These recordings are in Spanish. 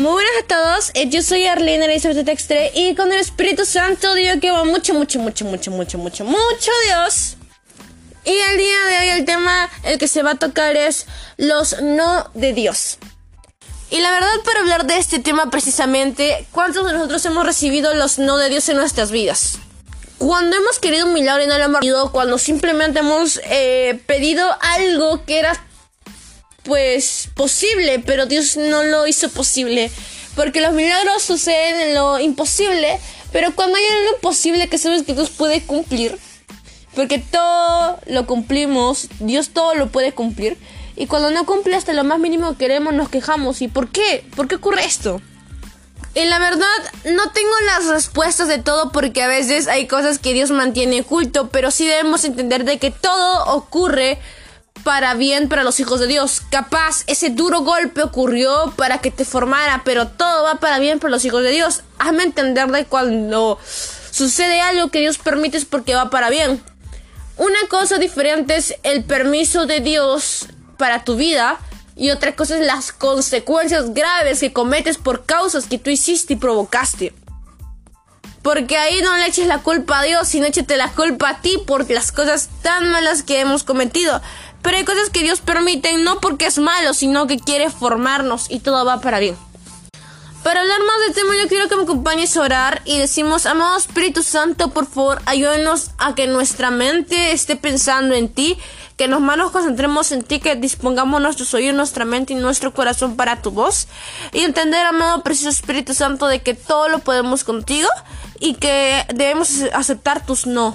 Muy buenas a todos, eh, yo soy Arlene Elizabeth Textre y con el Espíritu Santo digo que va mucho, mucho, mucho, mucho, mucho, mucho, mucho Dios. Y el día de hoy el tema el que se va a tocar es los no de Dios. Y la verdad para hablar de este tema precisamente, ¿cuántos de nosotros hemos recibido los no de Dios en nuestras vidas? Cuando hemos querido un milagro y no lo hemos recibido, cuando simplemente hemos eh, pedido algo que era pues posible, pero Dios no lo hizo posible. Porque los milagros suceden en lo imposible, pero cuando hay algo imposible que sabes que Dios puede cumplir, porque todo lo cumplimos, Dios todo lo puede cumplir, y cuando no cumple hasta lo más mínimo que queremos nos quejamos. ¿Y por qué? ¿Por qué ocurre esto? Y la verdad, no tengo las respuestas de todo porque a veces hay cosas que Dios mantiene oculto, pero sí debemos entender de que todo ocurre para bien para los hijos de Dios. Capaz ese duro golpe ocurrió para que te formara, pero todo va para bien para los hijos de Dios. Hazme entender de cuando sucede algo que Dios permite es porque va para bien. Una cosa diferente es el permiso de Dios para tu vida y otra cosa es las consecuencias graves que cometes por causas que tú hiciste y provocaste. Porque ahí no le eches la culpa a Dios, sino échate la culpa a ti por las cosas tan malas que hemos cometido. Pero hay cosas que Dios permite no porque es malo, sino que quiere formarnos y todo va para bien. Para hablar más del tema, yo quiero que me acompañes a orar y decimos, amado Espíritu Santo, por favor, ayúdenos a que nuestra mente esté pensando en ti, que nos manos concentremos en ti, que dispongamos nuestros oídos, nuestra mente y nuestro corazón para tu voz. Y entender, amado Precioso Espíritu Santo, de que todo lo podemos contigo y que debemos aceptar tus no.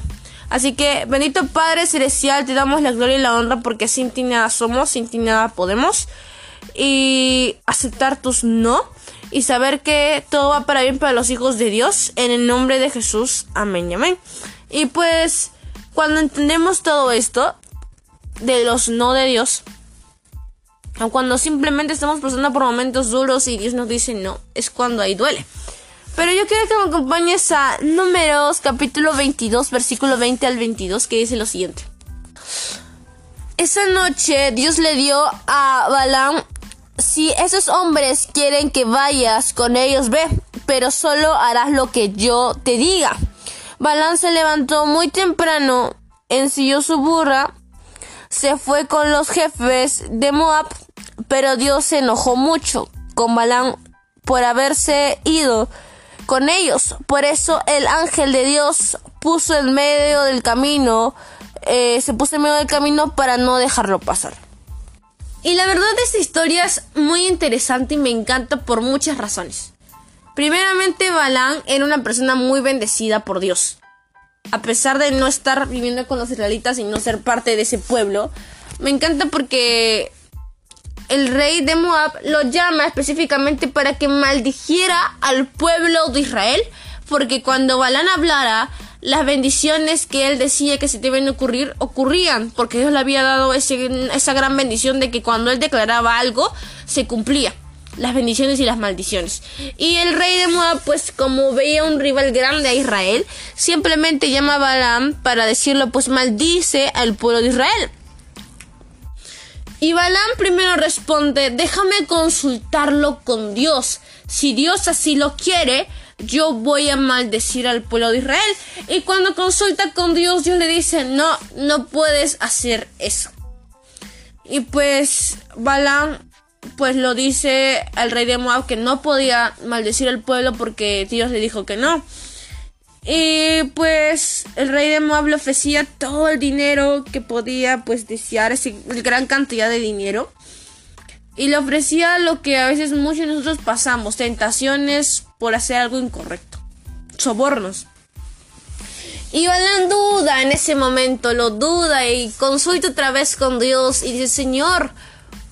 Así que, bendito Padre Celestial, te damos la gloria y la honra porque sin ti nada somos, sin ti nada podemos. Y aceptar tus no y saber que todo va para bien para los hijos de Dios. En el nombre de Jesús. Amén y amén. Y pues, cuando entendemos todo esto, de los no de Dios, o cuando simplemente estamos pasando por momentos duros y Dios nos dice no, es cuando ahí duele. Pero yo quiero que me acompañes a Números capítulo 22, versículo 20 al 22, que dice lo siguiente. Esa noche Dios le dio a Balaam, si esos hombres quieren que vayas con ellos, ve, pero solo harás lo que yo te diga. Balaam se levantó muy temprano, ensilló su burra, se fue con los jefes de Moab, pero Dios se enojó mucho con Balaam por haberse ido con ellos. Por eso el ángel de Dios puso en medio del camino, eh, se puso en medio del camino para no dejarlo pasar. Y la verdad esta historia es muy interesante y me encanta por muchas razones. Primeramente, Balán era una persona muy bendecida por Dios. A pesar de no estar viviendo con los israelitas y no ser parte de ese pueblo, me encanta porque el rey de Moab lo llama específicamente para que maldijera al pueblo de Israel, porque cuando Balán hablara, las bendiciones que él decía que se deben ocurrir, ocurrían, porque Dios le había dado esa gran bendición de que cuando él declaraba algo, se cumplía. Las bendiciones y las maldiciones. Y el rey de Moab, pues como veía un rival grande a Israel, simplemente llama a Balaam para decirlo, pues maldice al pueblo de Israel. Y Balaam primero responde, déjame consultarlo con Dios. Si Dios así lo quiere, yo voy a maldecir al pueblo de Israel. Y cuando consulta con Dios, Dios le dice, no, no puedes hacer eso. Y pues Balaam pues lo dice al rey de Moab que no podía maldecir al pueblo porque Dios le dijo que no. Y pues el rey de Moab le ofrecía todo el dinero que podía pues desear, esa gran cantidad de dinero. Y le ofrecía lo que a veces muchos de nosotros pasamos, tentaciones por hacer algo incorrecto, sobornos. Y Balán duda en ese momento, lo duda y consulta otra vez con Dios y dice, Señor,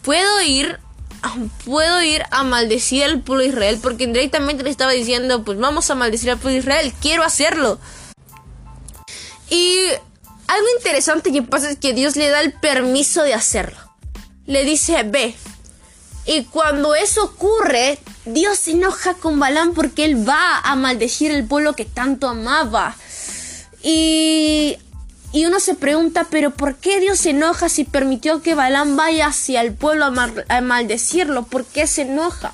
¿puedo ir puedo ir a maldecir al pueblo de Israel porque indirectamente le estaba diciendo, pues vamos a maldecir al pueblo de Israel, quiero hacerlo. Y algo interesante que pasa es que Dios le da el permiso de hacerlo. Le dice, ve. Y cuando eso ocurre, Dios se enoja con Balán porque él va a maldecir al pueblo que tanto amaba. Y y uno se pregunta, pero ¿por qué Dios se enoja si permitió que Balán vaya hacia el pueblo a, maldecirlo? ¿Por qué se enoja?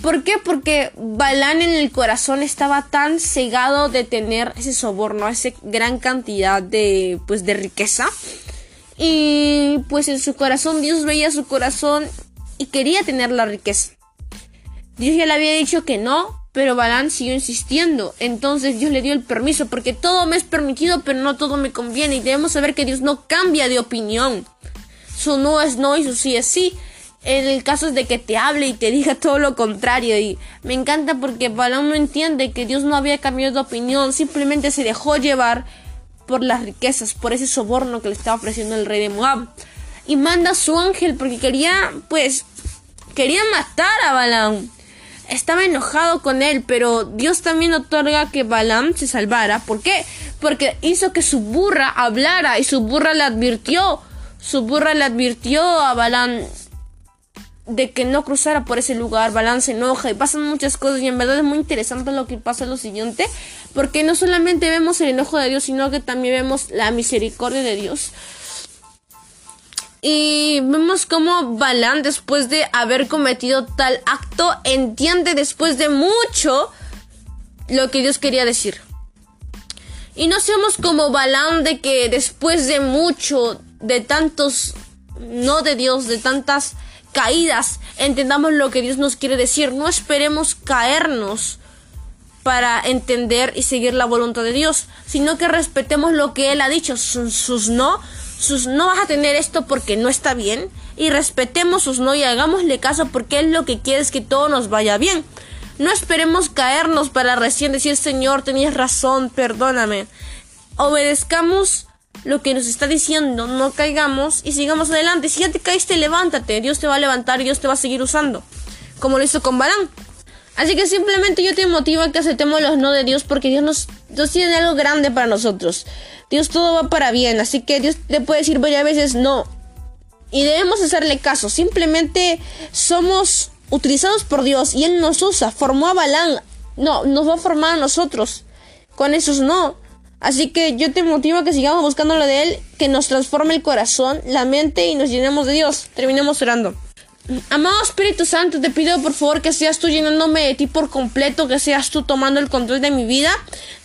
¿Por qué? Porque Balán en el corazón estaba tan cegado de tener ese soborno, esa gran cantidad de, pues, de riqueza. Y pues en su corazón, Dios veía su corazón y quería tener la riqueza. Dios ya le había dicho que no, pero Balán siguió insistiendo. Entonces Dios le dio el permiso, porque todo me es permitido, pero no todo me conviene. Y debemos saber que Dios no cambia de opinión. Su no es no y su sí es sí. En el caso es de que te hable y te diga todo lo contrario. Y me encanta porque Balán no entiende que Dios no había cambiado de opinión. Simplemente se dejó llevar por las riquezas, por ese soborno que le estaba ofreciendo el rey de Moab. Y manda a su ángel porque quería, pues, quería matar a Balaam. Estaba enojado con él, pero Dios también otorga que Balaam se salvara. ¿Por qué? Porque hizo que su burra hablara y su burra le advirtió. Su burra le advirtió a Balaam de que no cruzara por ese lugar, Balán se enoja y pasan muchas cosas y en verdad es muy interesante lo que pasa lo siguiente, porque no solamente vemos el enojo de Dios, sino que también vemos la misericordia de Dios. Y vemos cómo Balán, después de haber cometido tal acto, entiende después de mucho lo que Dios quería decir. Y no seamos como Balán de que después de mucho, de tantos no de Dios, de tantas caídas, entendamos lo que Dios nos quiere decir. No esperemos caernos para entender y seguir la voluntad de Dios, sino que respetemos lo que Él ha dicho, sus, no, sus no vas a tener esto porque no está bien, y respetemos sus no y hagámosle caso porque Él lo que quiere es que todo nos vaya bien. No esperemos caernos para recién decir Señor, tenías razón, perdóname. Obedezcamos lo que nos está diciendo, no caigamos y sigamos adelante. Si ya te caíste, levántate. Dios te va a levantar y Dios te va a seguir usando. Como lo hizo con Balán. Así que simplemente yo te motivo a que aceptemos los no de Dios porque Dios nos tiene algo grande para nosotros. Dios todo va para bien. Así que Dios te puede decir varias veces no. Y debemos hacerle caso. Simplemente somos utilizados por Dios y Él nos usa. Formó a Balán. No, nos va a formar a nosotros. Con esos no. Así que yo te motivo a que sigamos buscando lo de Él, que nos transforme el corazón, la mente y nos llenemos de Dios. Terminemos orando. Amado Espíritu Santo, te pido por favor que seas tú llenándome de ti por completo, que seas tú tomando el control de mi vida.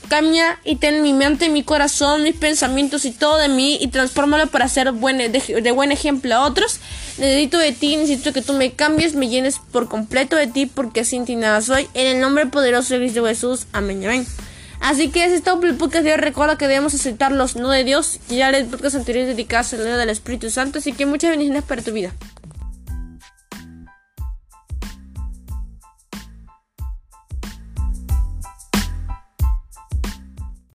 Cambia y ten mi mente, mi corazón, mis pensamientos y todo de mí y transfórmalo para ser buen, de, buen ejemplo a otros. Necesito de ti, necesito que tú me cambies, me llenes por completo de ti porque sin ti nada soy. En el nombre poderoso de Cristo Jesús. Amén. Amén. Así que es todo el podcast de hoy. Recuerda que debemos aceptar los no de Dios. Y ya el podcast anterior dedicados al del Espíritu Santo. Así que muchas bendiciones para tu vida.